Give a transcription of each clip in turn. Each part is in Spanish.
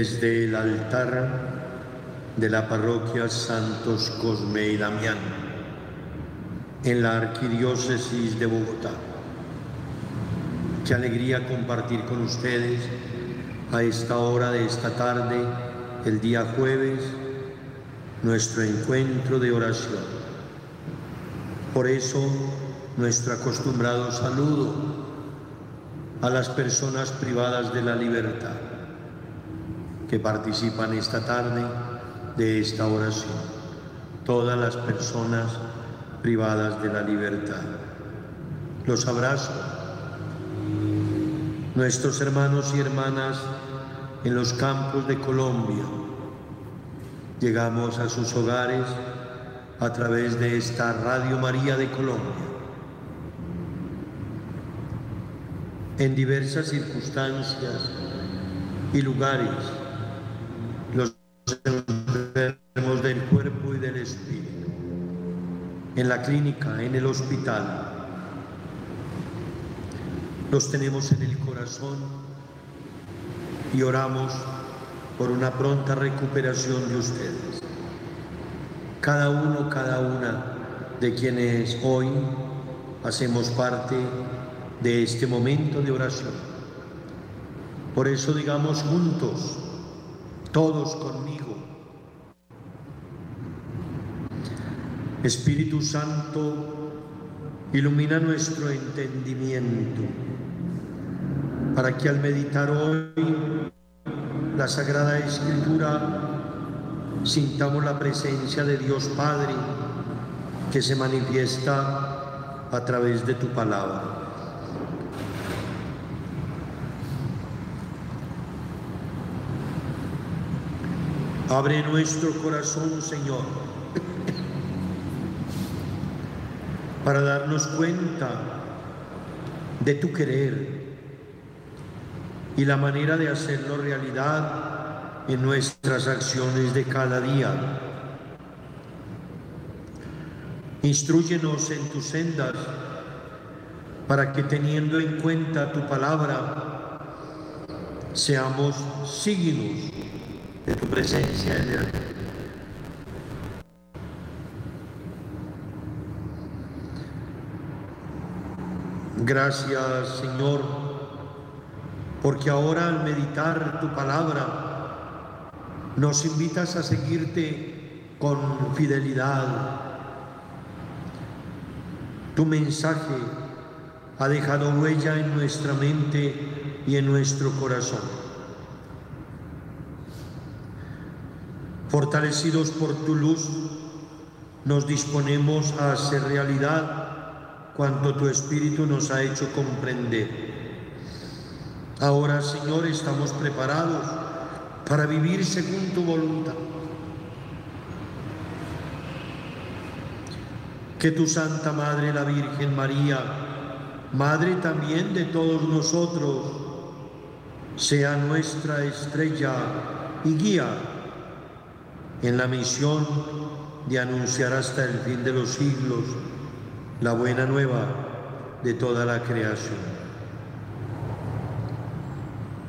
desde el altar de la parroquia Santos Cosme y Damián en la arquidiócesis de Bogotá. Qué alegría compartir con ustedes a esta hora de esta tarde, el día jueves, nuestro encuentro de oración. Por eso, nuestro acostumbrado saludo a las personas privadas de la libertad que participan esta tarde de esta oración. Todas las personas privadas de la libertad. Los abrazo. Nuestros hermanos y hermanas en los campos de Colombia. Llegamos a sus hogares a través de esta Radio María de Colombia. En diversas circunstancias y lugares, del espíritu, en la clínica, en el hospital, los tenemos en el corazón y oramos por una pronta recuperación de ustedes. Cada uno, cada una de quienes hoy hacemos parte de este momento de oración. Por eso digamos juntos, todos conmigo, Espíritu Santo, ilumina nuestro entendimiento para que al meditar hoy la Sagrada Escritura sintamos la presencia de Dios Padre que se manifiesta a través de tu palabra. Abre nuestro corazón, Señor, para darnos cuenta de tu querer y la manera de hacerlo realidad en nuestras acciones de cada día. Instruyenos en tus sendas para que teniendo en cuenta tu palabra, seamos signos de tu presencia en el Gracias, Señor, porque ahora al meditar tu palabra nos invitas a seguirte con fidelidad. Tu mensaje ha dejado huella en nuestra mente y en nuestro corazón. Fortalecidos por tu luz, nos disponemos a hacer realidad cuanto tu Espíritu nos ha hecho comprender. Ahora, Señor, estamos preparados para vivir según tu voluntad. Que tu Santa Madre, la Virgen María, Madre también de todos nosotros, sea nuestra estrella y guía en la misión de anunciar hasta el fin de los siglos la buena nueva de toda la creación.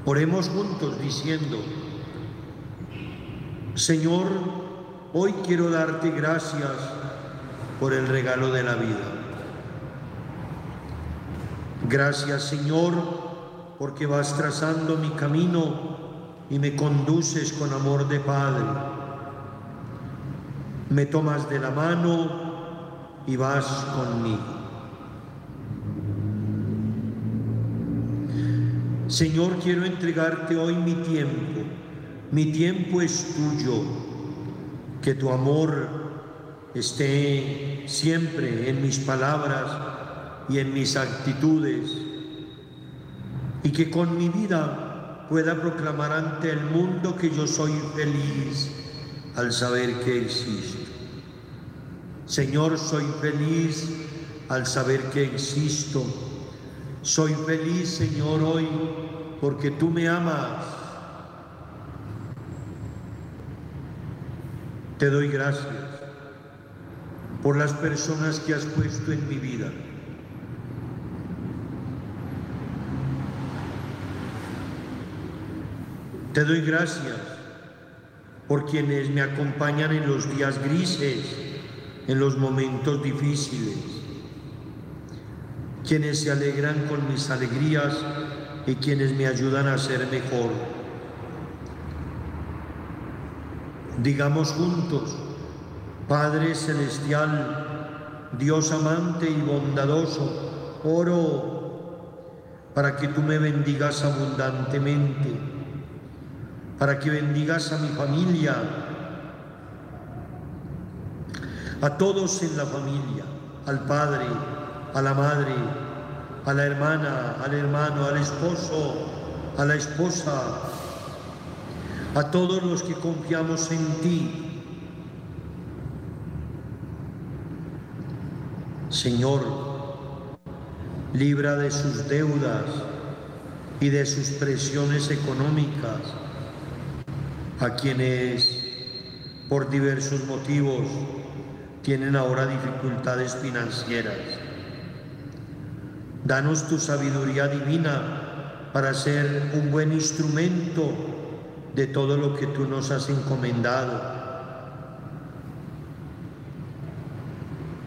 Oremos juntos diciendo, Señor, hoy quiero darte gracias por el regalo de la vida. Gracias, Señor, porque vas trazando mi camino y me conduces con amor de Padre. Me tomas de la mano y vas conmigo. Señor, quiero entregarte hoy mi tiempo. Mi tiempo es tuyo. Que tu amor esté siempre en mis palabras y en mis actitudes. Y que con mi vida pueda proclamar ante el mundo que yo soy feliz al saber que existo. Señor, soy feliz al saber que existo. Soy feliz, Señor, hoy porque tú me amas. Te doy gracias por las personas que has puesto en mi vida. Te doy gracias por quienes me acompañan en los días grises, en los momentos difíciles, quienes se alegran con mis alegrías y quienes me ayudan a ser mejor. Digamos juntos, Padre Celestial, Dios amante y bondadoso, oro para que tú me bendigas abundantemente, para que bendigas a mi familia, a todos en la familia, al Padre, a la Madre, a la hermana, al hermano, al esposo, a la esposa, a todos los que confiamos en ti. Señor, libra de sus deudas y de sus presiones económicas a quienes por diversos motivos tienen ahora dificultades financieras. Danos tu sabiduría divina para ser un buen instrumento de todo lo que tú nos has encomendado.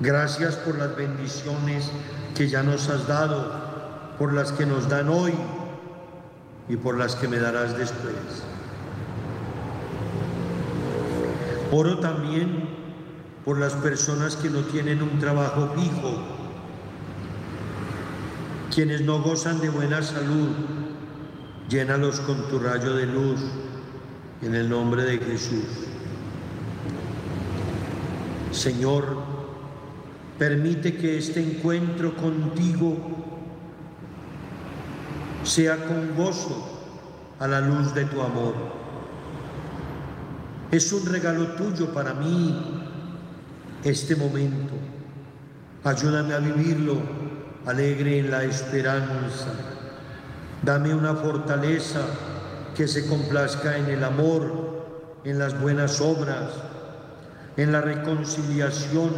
Gracias por las bendiciones que ya nos has dado, por las que nos dan hoy y por las que me darás después. Oro también por las personas que no tienen un trabajo fijo, quienes no gozan de buena salud, llénalos con tu rayo de luz en el nombre de Jesús. Señor, permite que este encuentro contigo sea con gozo a la luz de tu amor. Es un regalo tuyo para mí este momento. Ayúdame a vivirlo alegre en la esperanza. Dame una fortaleza que se complazca en el amor, en las buenas obras, en la reconciliación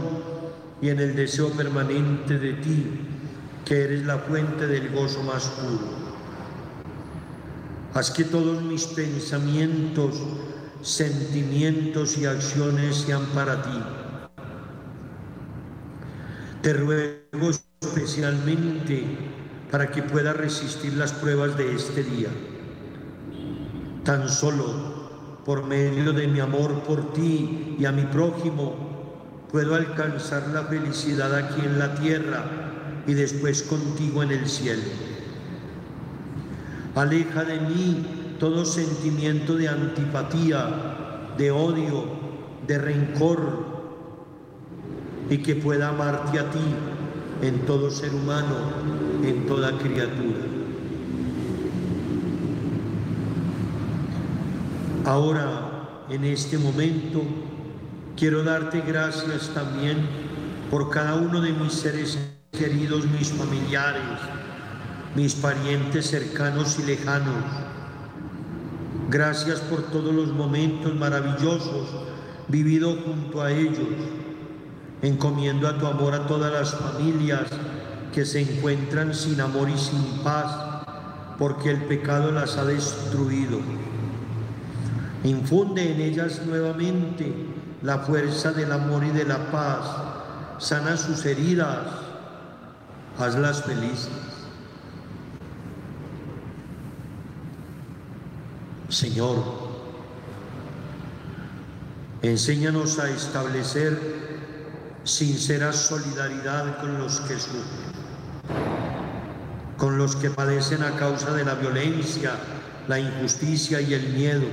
y en el deseo permanente de ti, que eres la fuente del gozo más puro. Haz que todos mis pensamientos, sentimientos y acciones sean para ti. Te ruego especialmente para que pueda resistir las pruebas de este día Tan solo por medio de mi amor por ti y a mi prójimo puedo alcanzar la felicidad aquí en la tierra y después contigo en el cielo. Aleja de mí todo sentimiento de antipatía, de odio, de rencor y que pueda amarte a ti en todo ser humano, en toda criatura. Ahora, en este momento, quiero darte gracias también por cada uno de mis seres queridos, mis familiares, mis parientes cercanos y lejanos. Gracias por todos los momentos maravillosos vividos junto a ellos. Encomiendo a tu amor a todas las familias que se encuentran sin amor y sin paz, porque el pecado las ha destruido. Infunde en ellas nuevamente la fuerza del amor y de la paz. Sana sus heridas. Hazlas felices. Señor, enséñanos a establecer sincera solidaridad con los que sufren, con los que padecen a causa de la violencia, la injusticia y el miedo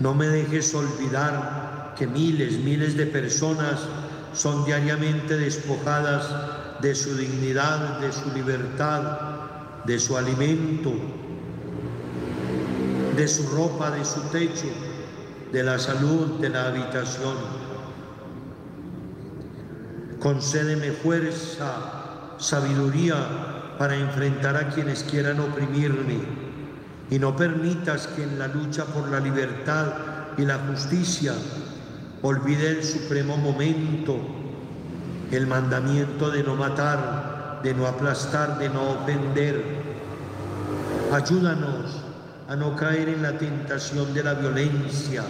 no me dejes olvidar que miles, miles de personas son diariamente despojadas de su dignidad, de su libertad, de su alimento, de su ropa, de su techo, de la salud, de la habitación. Concédeme fuerza, sabiduría para enfrentar a quienes quieran oprimirme y no permitas que en la lucha por la libertad y la justicia olvide el supremo momento, el mandamiento de no matar, de no aplastar, de no ofender. Ayúdanos a no caer en la tentación de la violencia.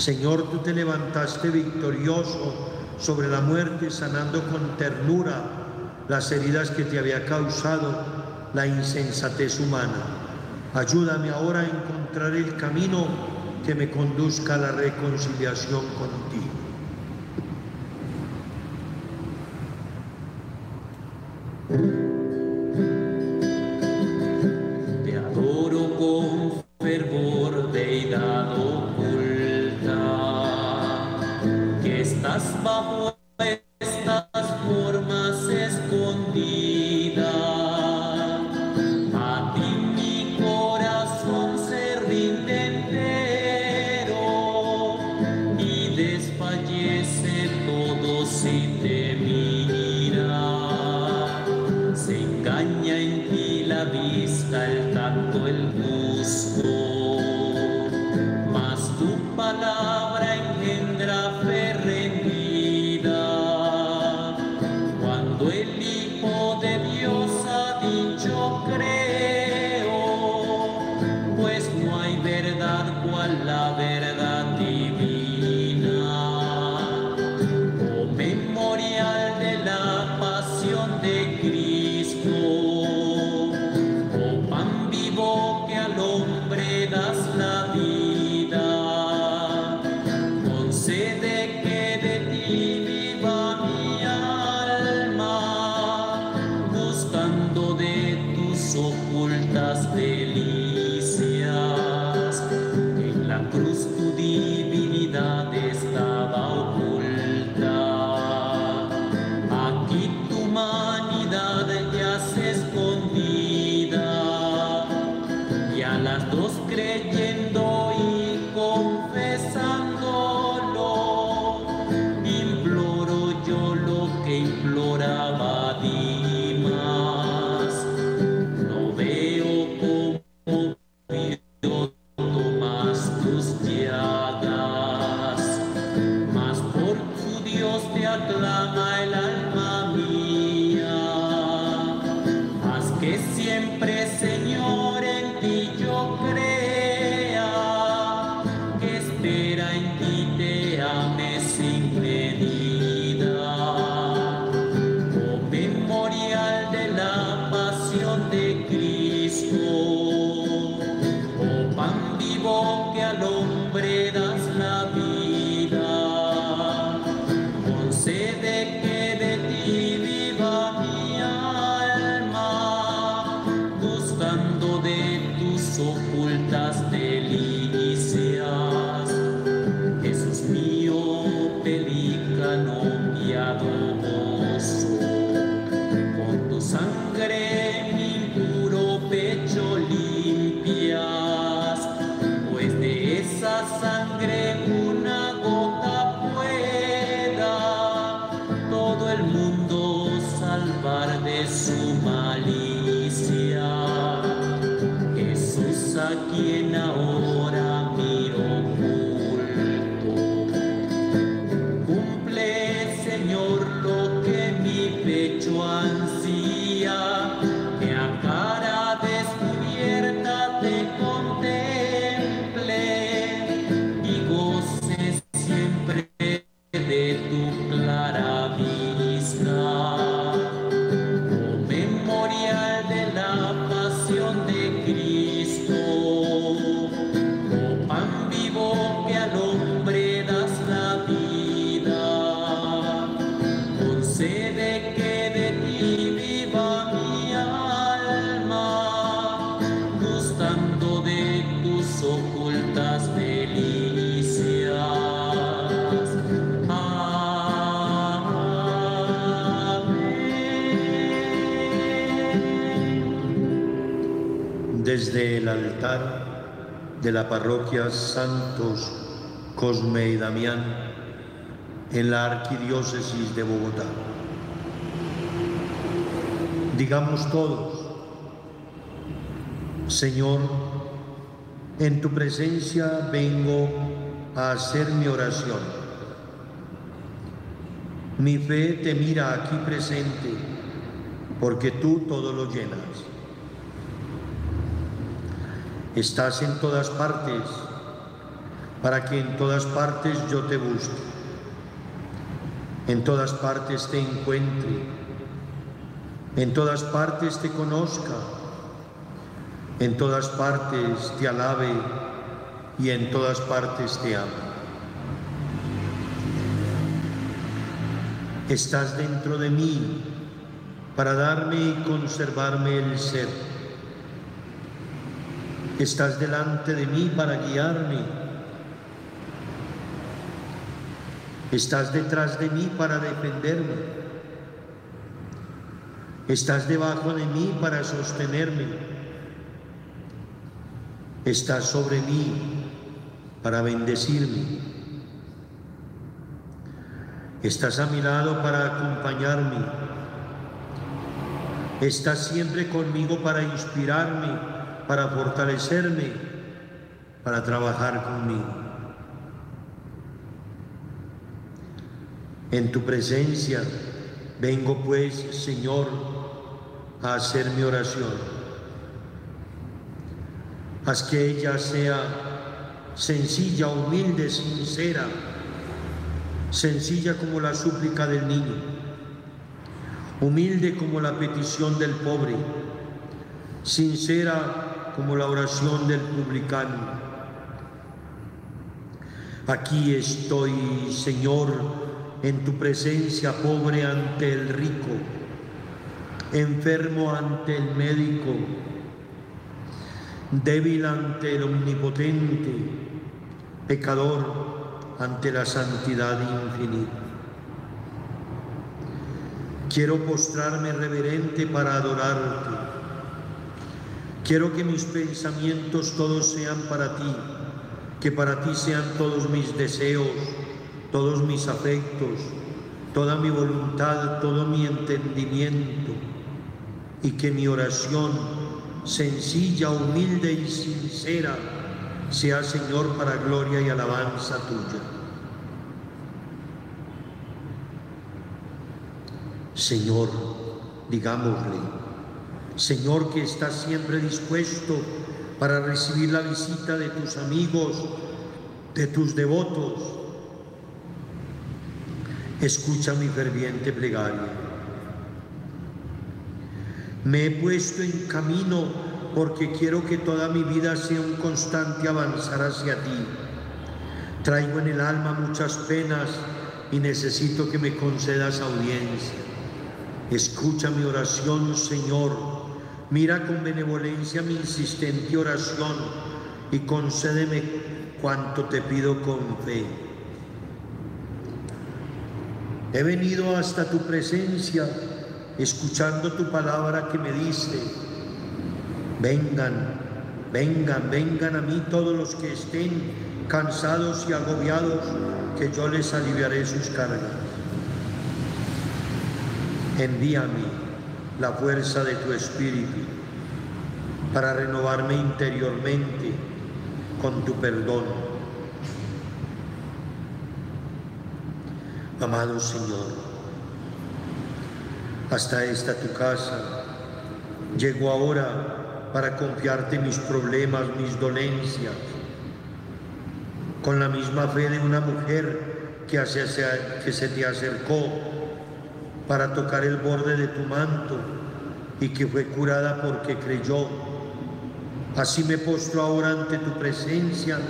Señor, tú te levantaste victorioso sobre la muerte, sanando con ternura las heridas que te había causado la insensatez humana. Ayúdame ahora a encontrar el camino que me conduzca a la reconciliación contigo. Desde de la parroquia Santos Cosme y Damián en la arquidiócesis de Bogotá. Digamos todos, Señor, en tu presencia vengo a hacer mi oración. Mi fe te mira aquí presente porque tú todo lo llenas. Estás en todas partes para que en todas partes yo te busque, en todas partes te encuentre, en todas partes te conozca, en todas partes te alabe y en todas partes te ame. Estás dentro de mí para darme y conservarme el ser. Estás delante de mí para guiarme. Estás detrás de mí para defenderme. Estás debajo de mí para sostenerme. Estás sobre mí para bendecirme. Estás a mi lado para acompañarme. Estás siempre conmigo para inspirarme, para fortalecerme, para trabajar conmigo. En tu presencia vengo pues, Señor, a hacer mi oración. Haz que ella sea sencilla, humilde, sincera sencilla como la súplica del niño, humilde como la petición del pobre, sincera como la oración del publicano. Aquí estoy, Señor, en tu presencia, pobre ante el rico, enfermo ante el médico, débil ante el omnipotente, pecador ante la santidad infinita. Quiero postrarme reverente para adorarte. Quiero que mis pensamientos todos sean para ti, que para ti sean todos mis deseos, todos mis afectos, toda mi voluntad, todo mi entendimiento, y que mi oración, sencilla, humilde y sincera, sea Señor para gloria y alabanza tuya. Señor, digámosle, Señor que estás siempre dispuesto para recibir la visita de tus amigos, de tus devotos, escucha mi ferviente plegaria. Me he puesto en camino porque quiero que toda mi vida sea un constante avanzar hacia ti. Traigo en el alma muchas penas y necesito que me concedas audiencia. Escucha mi oración, Señor. Mira con benevolencia mi insistente oración y concédeme cuanto te pido con fe. He venido hasta tu presencia escuchando tu palabra que me dice, Vengan, vengan, vengan a mí todos los que estén cansados y agobiados, que yo les aliviaré sus cargas. Envíame la fuerza de tu espíritu para renovarme interiormente con tu perdón. Amado Señor, hasta esta tu casa llego ahora para confiarte mis problemas, mis dolencias, con la misma fe de una mujer que, que se te acercó para tocar el borde de tu manto y que fue curada porque creyó. Así me postro ahora ante tu presencia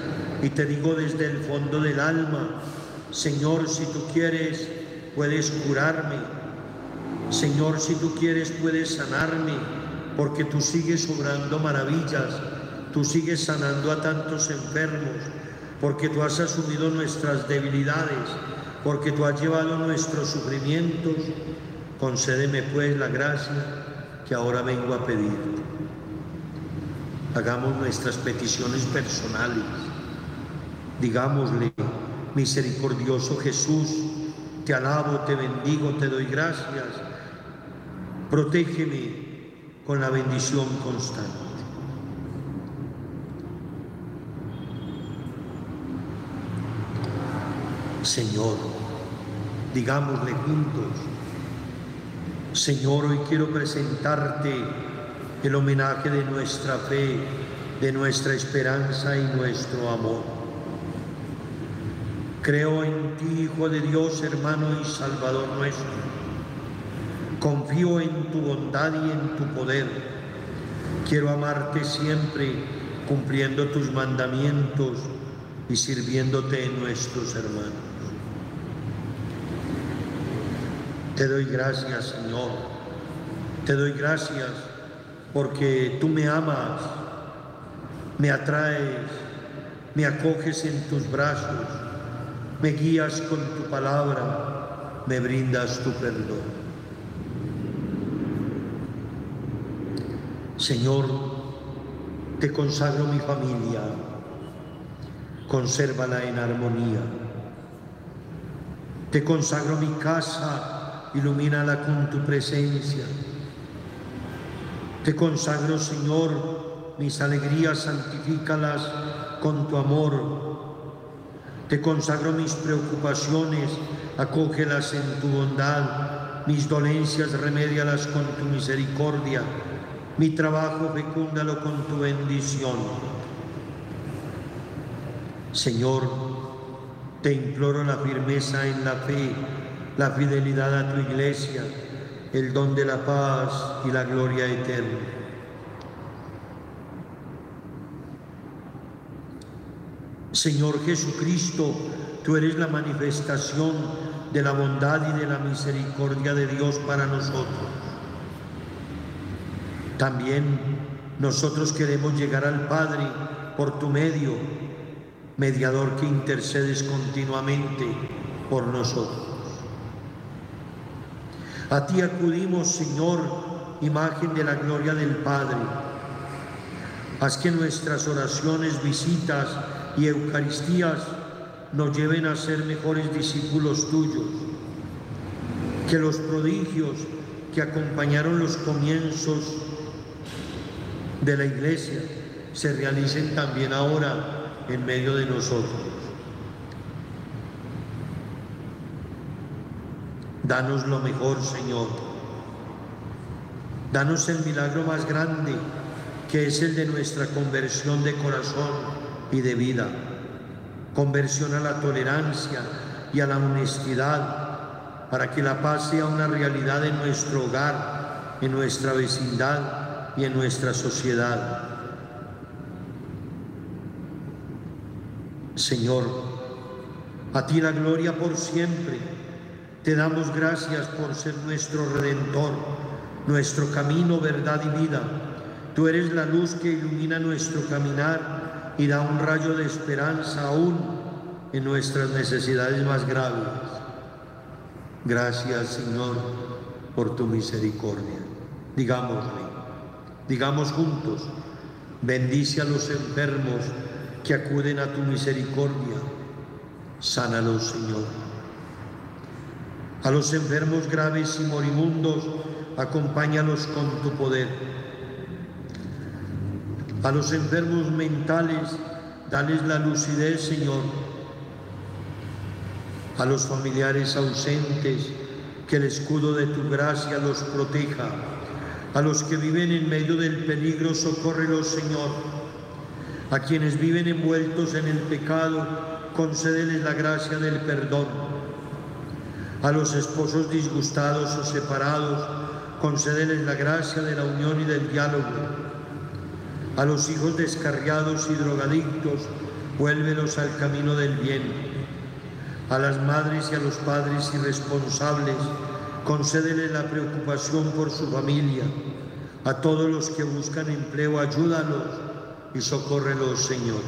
y te digo desde el fondo del alma, Señor, si tú quieres, puedes curarme. Señor, si tú quieres, puedes sanarme porque tú sigues obrando maravillas, tú sigues sanando a tantos enfermos, porque tú has asumido nuestras debilidades, porque tú has llevado nuestros sufrimientos. Concédeme pues la gracia que ahora vengo a pedirte. Hagamos nuestras peticiones personales. Digámosle, misericordioso Jesús, te alabo, te bendigo, te doy gracias. Protégeme con la bendición constante. Señor, digámosle juntos, Señor, hoy quiero presentarte el homenaje de nuestra fe de nuestra esperanza y nuestro amor. Creo en ti, Hijo de Dios, hermano y Salvador nuestro. Confío en tu bondad y en tu poder. Quiero amarte siempre, cumpliendo tus mandamientos y sirviéndote en nuestros hermanos. Te doy gracias, Señor. Te doy gracias porque tú me amas me atraes, me acoges en tus brazos, me guías con tu palabra, me brindas tu perdón. Señor, te consagro mi familia, consérvala en armonía. Te consagro mi casa, ilumínala con tu presencia. Te consagro, Señor, mis alegrías santifícalas con tu amor. Te consagro mis preocupaciones, acógelas en tu bondad, mis dolencias remédialas con tu misericordia, mi trabajo fecúndalo con tu bendición. Señor, te imploro la firmeza en la fe, la fidelidad a tu iglesia, el don de la paz y la gloria eterna. Señor Jesucristo, tú eres la manifestación de la bondad y de la misericordia de Dios para nosotros. También nosotros queremos llegar al Padre por tu medio, mediador que intercedes continuamente por nosotros. A ti acudimos, Señor, imagen de la gloria del Padre. Haz que nuestras oraciones, visitas, y Eucaristías nos lleven a ser mejores discípulos tuyos. Que los prodigios que acompañaron los comienzos de la iglesia se realicen también ahora en medio de nosotros. Danos lo mejor, Señor. Danos el milagro más grande, que es el de nuestra conversión de corazón y de vida. Conversión a la tolerancia y a la honestidad para que la paz sea una realidad en nuestro hogar, en nuestra vecindad y en nuestra sociedad. Señor, a ti la gloria por siempre. Te damos gracias por ser nuestro redentor, nuestro camino, verdad y vida. Tú eres la luz que ilumina nuestro caminar y da un rayo de esperanza aún en nuestras necesidades más graves. Gracias, Señor, por tu misericordia. Digámosle, digamos juntos, bendice a los enfermos que acuden a tu misericordia. Sánalos, Señor. A los enfermos graves y moribundos, acompáñalos con tu poder a los enfermos mentales, dales la lucidez, Señor. A los familiares ausentes, que el escudo de tu gracia los proteja. A los que viven en medio del peligro, socórrelos, Señor. A quienes viven envueltos en el pecado, concédeles la gracia del perdón. A los esposos disgustados o separados, concédeles la gracia de la unión y del diálogo a los hijos descarriados y drogadictos, vuélvelos al camino del bien. A las madres y a los padres irresponsables, concédele la preocupación por su familia. A todos los que buscan empleo, ayúdalos y socórrelos, Señor.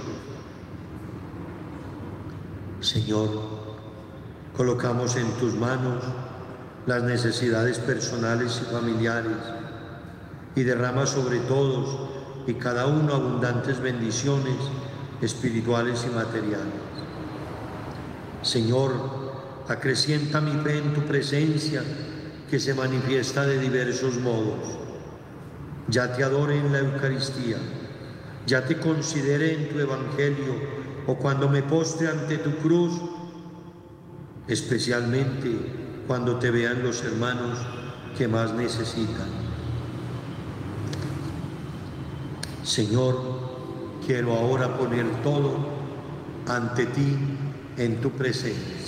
Señor, colocamos en tus manos las necesidades personales y familiares y derrama sobre todos y cada uno abundantes bendiciones espirituales y materiales. Señor, acrecienta mi fe en tu presencia que se manifiesta de diversos modos. Ya te adore en la Eucaristía, ya te considere en tu Evangelio o cuando me postre ante tu cruz, especialmente cuando te vean los hermanos que más necesitan. Señor, quiero ahora poner todo ante ti en tu presencia.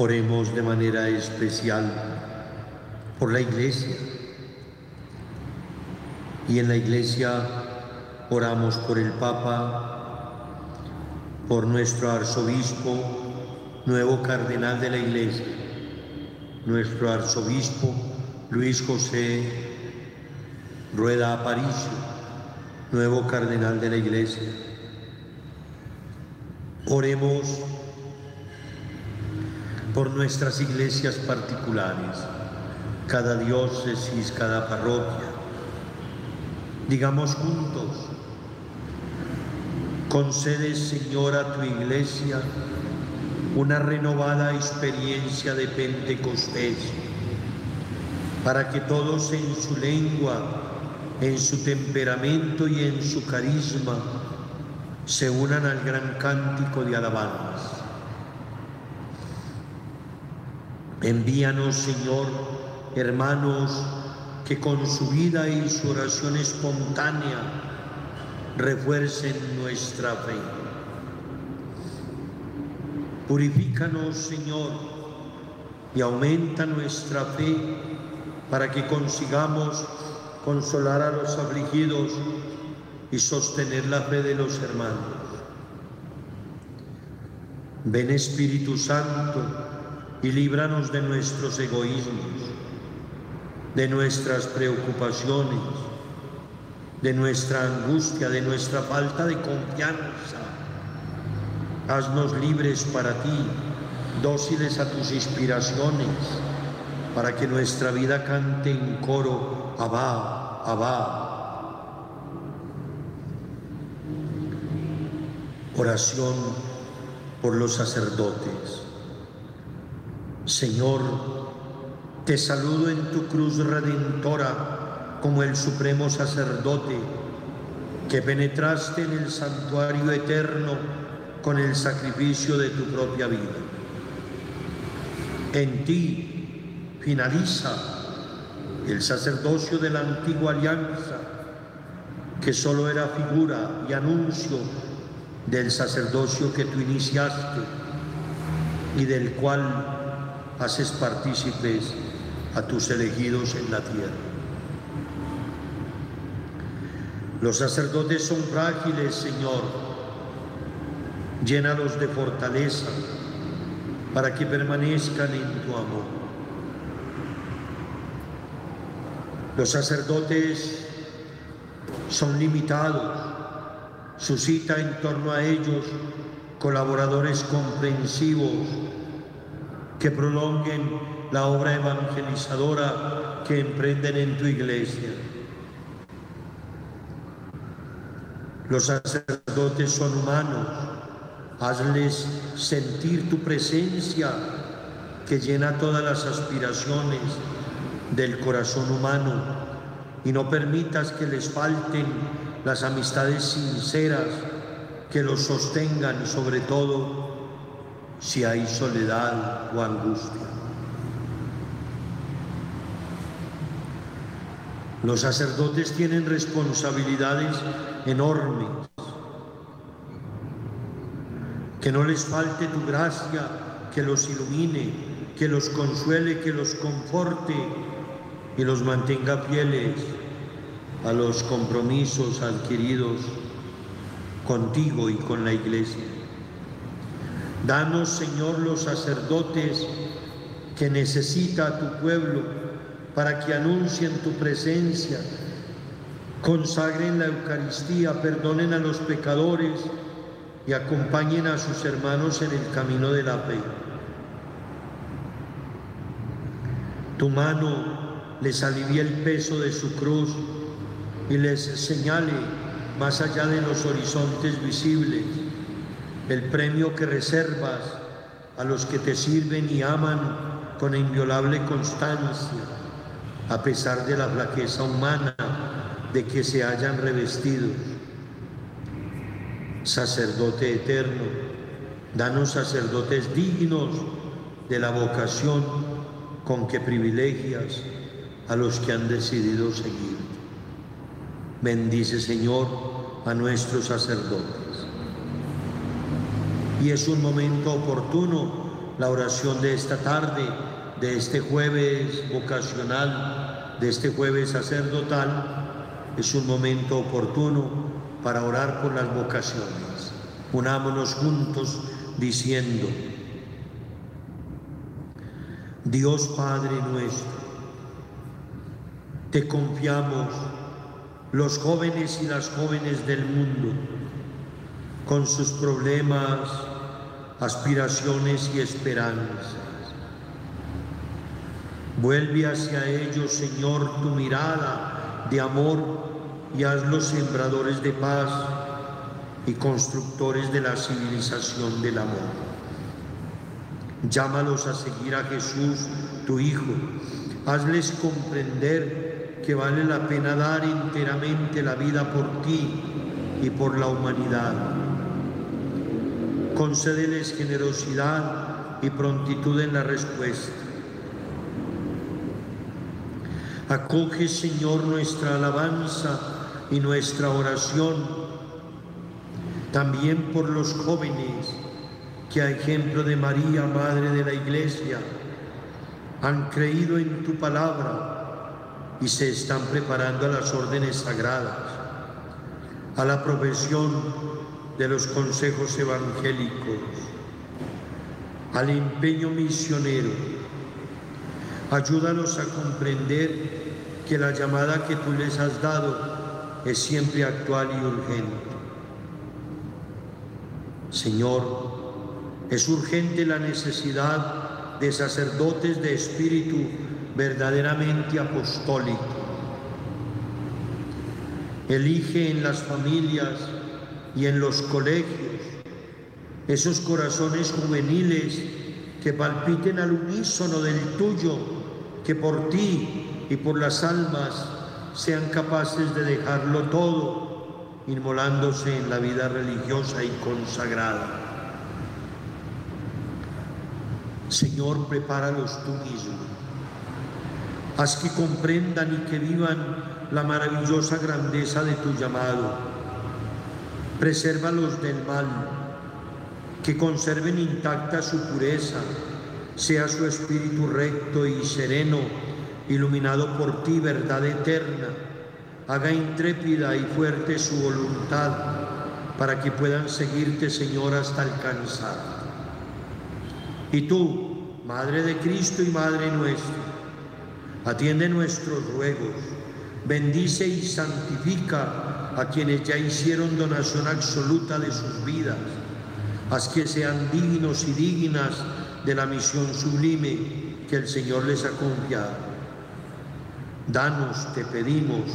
Oremos de manera especial por la iglesia. Y en la iglesia oramos por el Papa, por nuestro arzobispo, nuevo cardenal de la iglesia, nuestro arzobispo Luis José Rueda Aparicio, nuevo cardenal de la iglesia. Oremos por nuestras iglesias particulares, cada diócesis, cada parroquia. Digamos juntos, concede Señor a tu iglesia una renovada experiencia de Pentecostés, para que todos en su lengua, en su temperamento y en su carisma se unan al gran cántico de alabanza. Envíanos, Señor, hermanos, que con su vida y su oración espontánea refuercen nuestra fe. Purifícanos, Señor, y aumenta nuestra fe para que consigamos consolar a los afligidos y sostener la fe de los hermanos. Ven Espíritu Santo y líbranos de nuestros egoísmos, de nuestras preocupaciones, de nuestra angustia, de nuestra falta de confianza. Haznos libres para ti, dóciles a tus inspiraciones, para que nuestra vida cante en coro, Abba, Abba. Oración por los sacerdotes. Señor, te saludo en tu cruz redentora como el supremo sacerdote que penetraste en el santuario eterno con el sacrificio de tu propia vida. En ti finaliza el sacerdocio de la antigua alianza, que solo era figura y anuncio del sacerdocio que tú iniciaste y del cual haces partícipes a tus elegidos en la tierra. Los sacerdotes son frágiles, Señor. Llénalos de fortaleza para que permanezcan en tu amor. Los sacerdotes son limitados, suscita en torno a ellos colaboradores comprensivos que prolonguen la obra evangelizadora que emprenden en tu iglesia. Los sacerdotes son humanos, hazles sentir tu presencia que llena todas las aspiraciones del corazón humano y no permitas que les falten las amistades sinceras que los sostengan, sobre todo si hay soledad o angustia. Los sacerdotes tienen responsabilidades enormes. Que no les falte tu gracia, que los ilumine, que los consuele, que los conforte y los mantenga fieles a los compromisos adquiridos contigo y con la iglesia. Danos, Señor, los sacerdotes que necesita tu pueblo para que anuncien tu presencia, consagren la Eucaristía, perdonen a los pecadores y acompañen a sus hermanos en el camino de la fe. Tu mano les alivie el peso de su cruz y les señale más allá de los horizontes visibles el premio que reservas a los que te sirven y aman con inviolable constancia, a pesar de la flaqueza humana de que se hayan revestido. Sacerdote eterno, danos sacerdotes dignos de la vocación con que privilegias a los que han decidido seguir. Bendice, Señor, a nuestros sacerdotes. Y es un momento oportuno la oración de esta tarde, de este jueves vocacional, de este jueves sacerdotal. Es un momento oportuno para orar por las vocaciones. Unámonos juntos diciendo, Dios Padre nuestro, te confiamos los jóvenes y las jóvenes del mundo con sus problemas, aspiraciones y esperanzas. Vuelve hacia ellos, Señor, tu mirada de amor y hazlos sembradores de paz y constructores de la civilización del amor. Llámalos a seguir a Jesús, tu Hijo. Hazles comprender que vale la pena dar enteramente la vida por ti y por la humanidad. Concédeles generosidad y prontitud en la respuesta. Acoge, Señor, nuestra alabanza y nuestra oración, también por los jóvenes que a ejemplo de María, Madre de la Iglesia, han creído en tu palabra y se están preparando a las órdenes sagradas, a la profesión de los consejos evangélicos, al empeño misionero. Ayúdanos a comprender que la llamada que tú les has dado es siempre actual y urgente. Señor, es urgente la necesidad de sacerdotes de espíritu verdaderamente apostólico. Elige en las familias y en los colegios esos corazones juveniles que palpiten al unísono del tuyo, que por ti y por las almas sean capaces de dejarlo todo, inmolándose en la vida religiosa y consagrada. Señor, prepáralos tú mismo Haz que comprendan y que vivan la maravillosa grandeza de tu llamado. Presérvalos del mal, que conserven intacta su pureza, sea su espíritu recto y sereno, iluminado por ti, verdad eterna. Haga intrépida y fuerte su voluntad, para que puedan seguirte, Señor, hasta alcanzar. Y tú, Madre de Cristo y Madre nuestra, Atiende nuestros ruegos, bendice y santifica a quienes ya hicieron donación absoluta de sus vidas. Haz que sean dignos y dignas de la misión sublime que el Señor les ha confiado. Danos, te pedimos,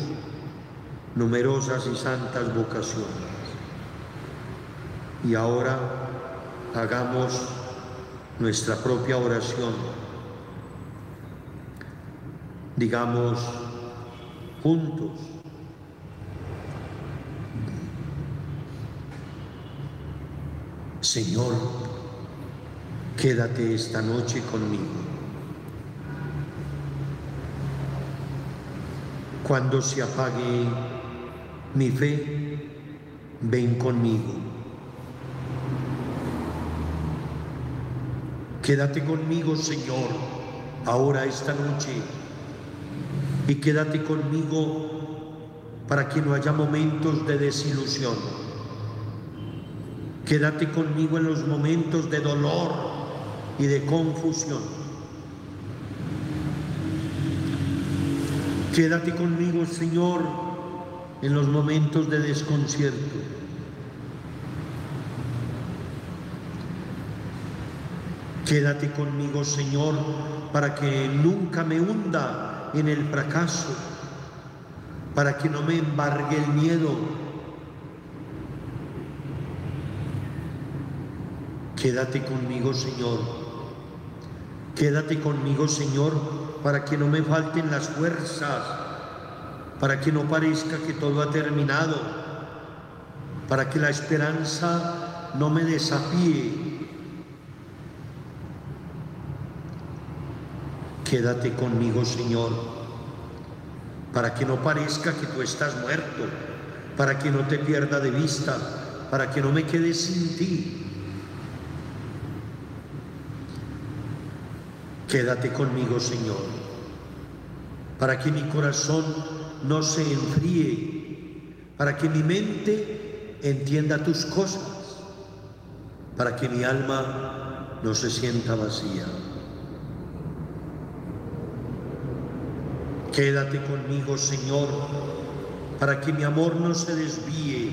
numerosas y santas vocaciones. Y ahora hagamos nuestra propia oración digamos juntos. Señor, quédate esta noche conmigo. Cuando se apague mi fe, ven conmigo. Quédate conmigo, Señor, ahora esta noche y quédate conmigo para que no haya momentos de desilusión. Quédate conmigo en los momentos de dolor y de confusión. Quédate conmigo, Señor, en los momentos de desconcierto. Quédate conmigo, Señor, para que nunca me hunda en el fracaso, para que no me embargue el miedo. Quédate conmigo, Señor. Quédate conmigo, Señor, para que no me falten las fuerzas, para que no parezca que todo ha terminado, para que la esperanza no me desafíe. Quédate conmigo, Señor, para que no parezca que tú estás muerto, para que no te pierda de vista, para que no me quede sin ti. Quédate conmigo, Señor, para que mi corazón no se enfríe, para que mi mente entienda tus cosas, para que mi alma no se sienta vacía. Quédate conmigo, Señor, para que mi amor no se desvíe,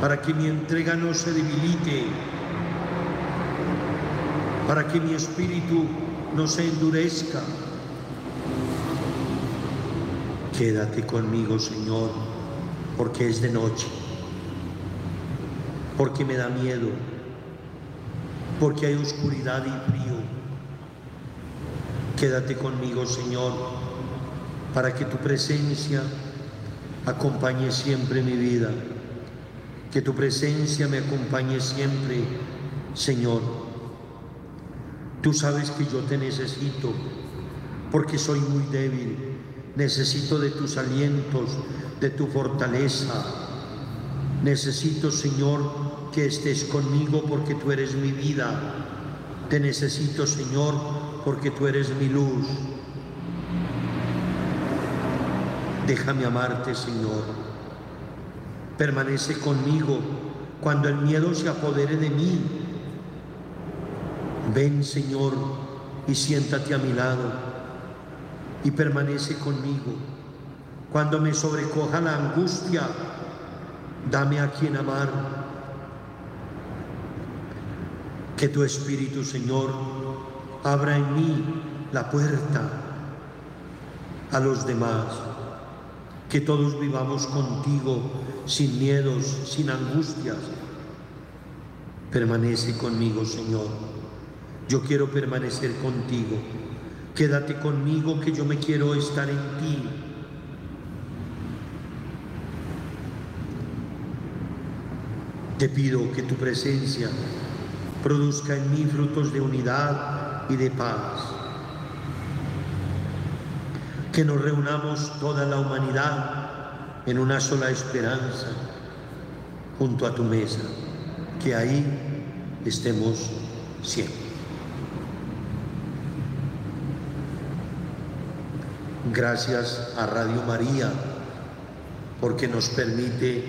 para que mi entrega no se debilite, para que mi espíritu no se endurezca. Quédate conmigo, Señor, porque es de noche, porque me da miedo, porque hay oscuridad y frío. Quédate conmigo, Señor, para que tu presencia acompañe siempre mi vida, que tu presencia me acompañe siempre, Señor. Tú sabes que yo te necesito, porque soy muy débil, necesito de tus alientos, de tu fortaleza. Necesito, Señor, que estés conmigo porque tú eres mi vida. Te necesito, Señor, porque tú eres mi luz. Déjame amarte, Señor. Permanece conmigo cuando el miedo se apodere de mí. Ven, Señor, y siéntate a mi lado y permanece conmigo. Cuando me sobrecoja la angustia, dame a quien amar. Que tu Espíritu, Señor, abra en mí la puerta a los demás que todos vivamos contigo sin miedos, sin angustias. Permanece conmigo, Señor. Yo quiero permanecer contigo. Quédate conmigo que yo me quiero estar en ti. Te pido que tu presencia produzca en mí frutos de unidad y de paz que nos reunamos toda la humanidad en una sola esperanza junto a tu mesa, que ahí estemos siempre. Gracias a Radio María porque nos permite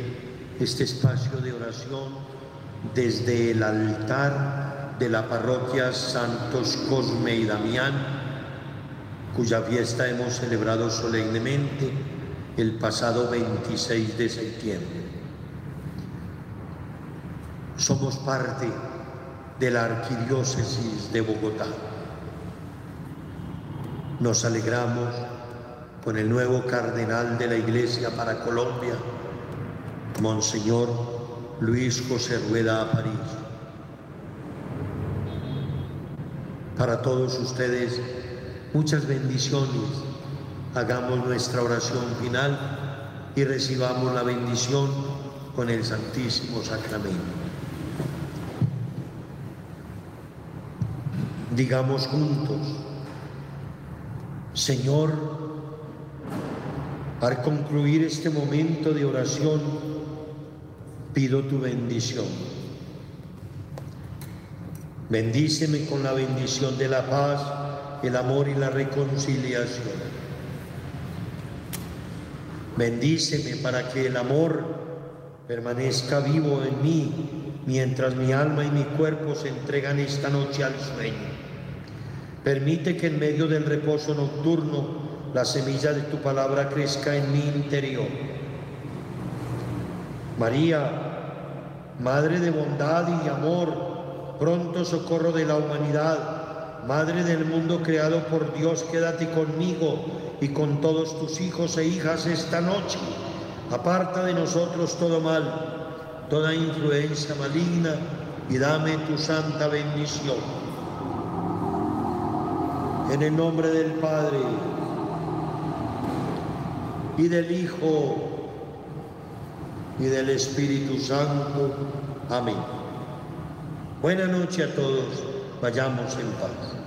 este espacio de oración desde el altar de la parroquia Santos Cosme y Damián, cuya fiesta hemos celebrado solemnemente el pasado 26 de septiembre. Somos parte de la Arquidiócesis de Bogotá. Nos alegramos con el nuevo cardenal de la Iglesia para Colombia, Monseñor Luis José Rueda París. Para todos ustedes, muchas bendiciones. Hagamos nuestra oración final y recibamos la bendición con el Santísimo Sacramento. Digamos juntos, Señor, al concluir este momento de oración, pido tu bendición. Bendíceme con la bendición de la paz, el amor y la reconciliación. Bendíceme para que el amor permanezca vivo en mí mientras mi alma y mi cuerpo se entregan esta noche al sueño. Permite que en medio del reposo nocturno la semilla de tu palabra crezca en mi interior. María, Madre de bondad y amor, pronto socorro de la humanidad, Madre del mundo creado por Dios, quédate conmigo y con todos tus hijos e hijas esta noche. Aparta de nosotros todo mal, toda influencia maligna y dame tu santa bendición. En el nombre del Padre, y del Hijo y del Espíritu Santo. Amén. Buena noche a todos, vayamos en paz.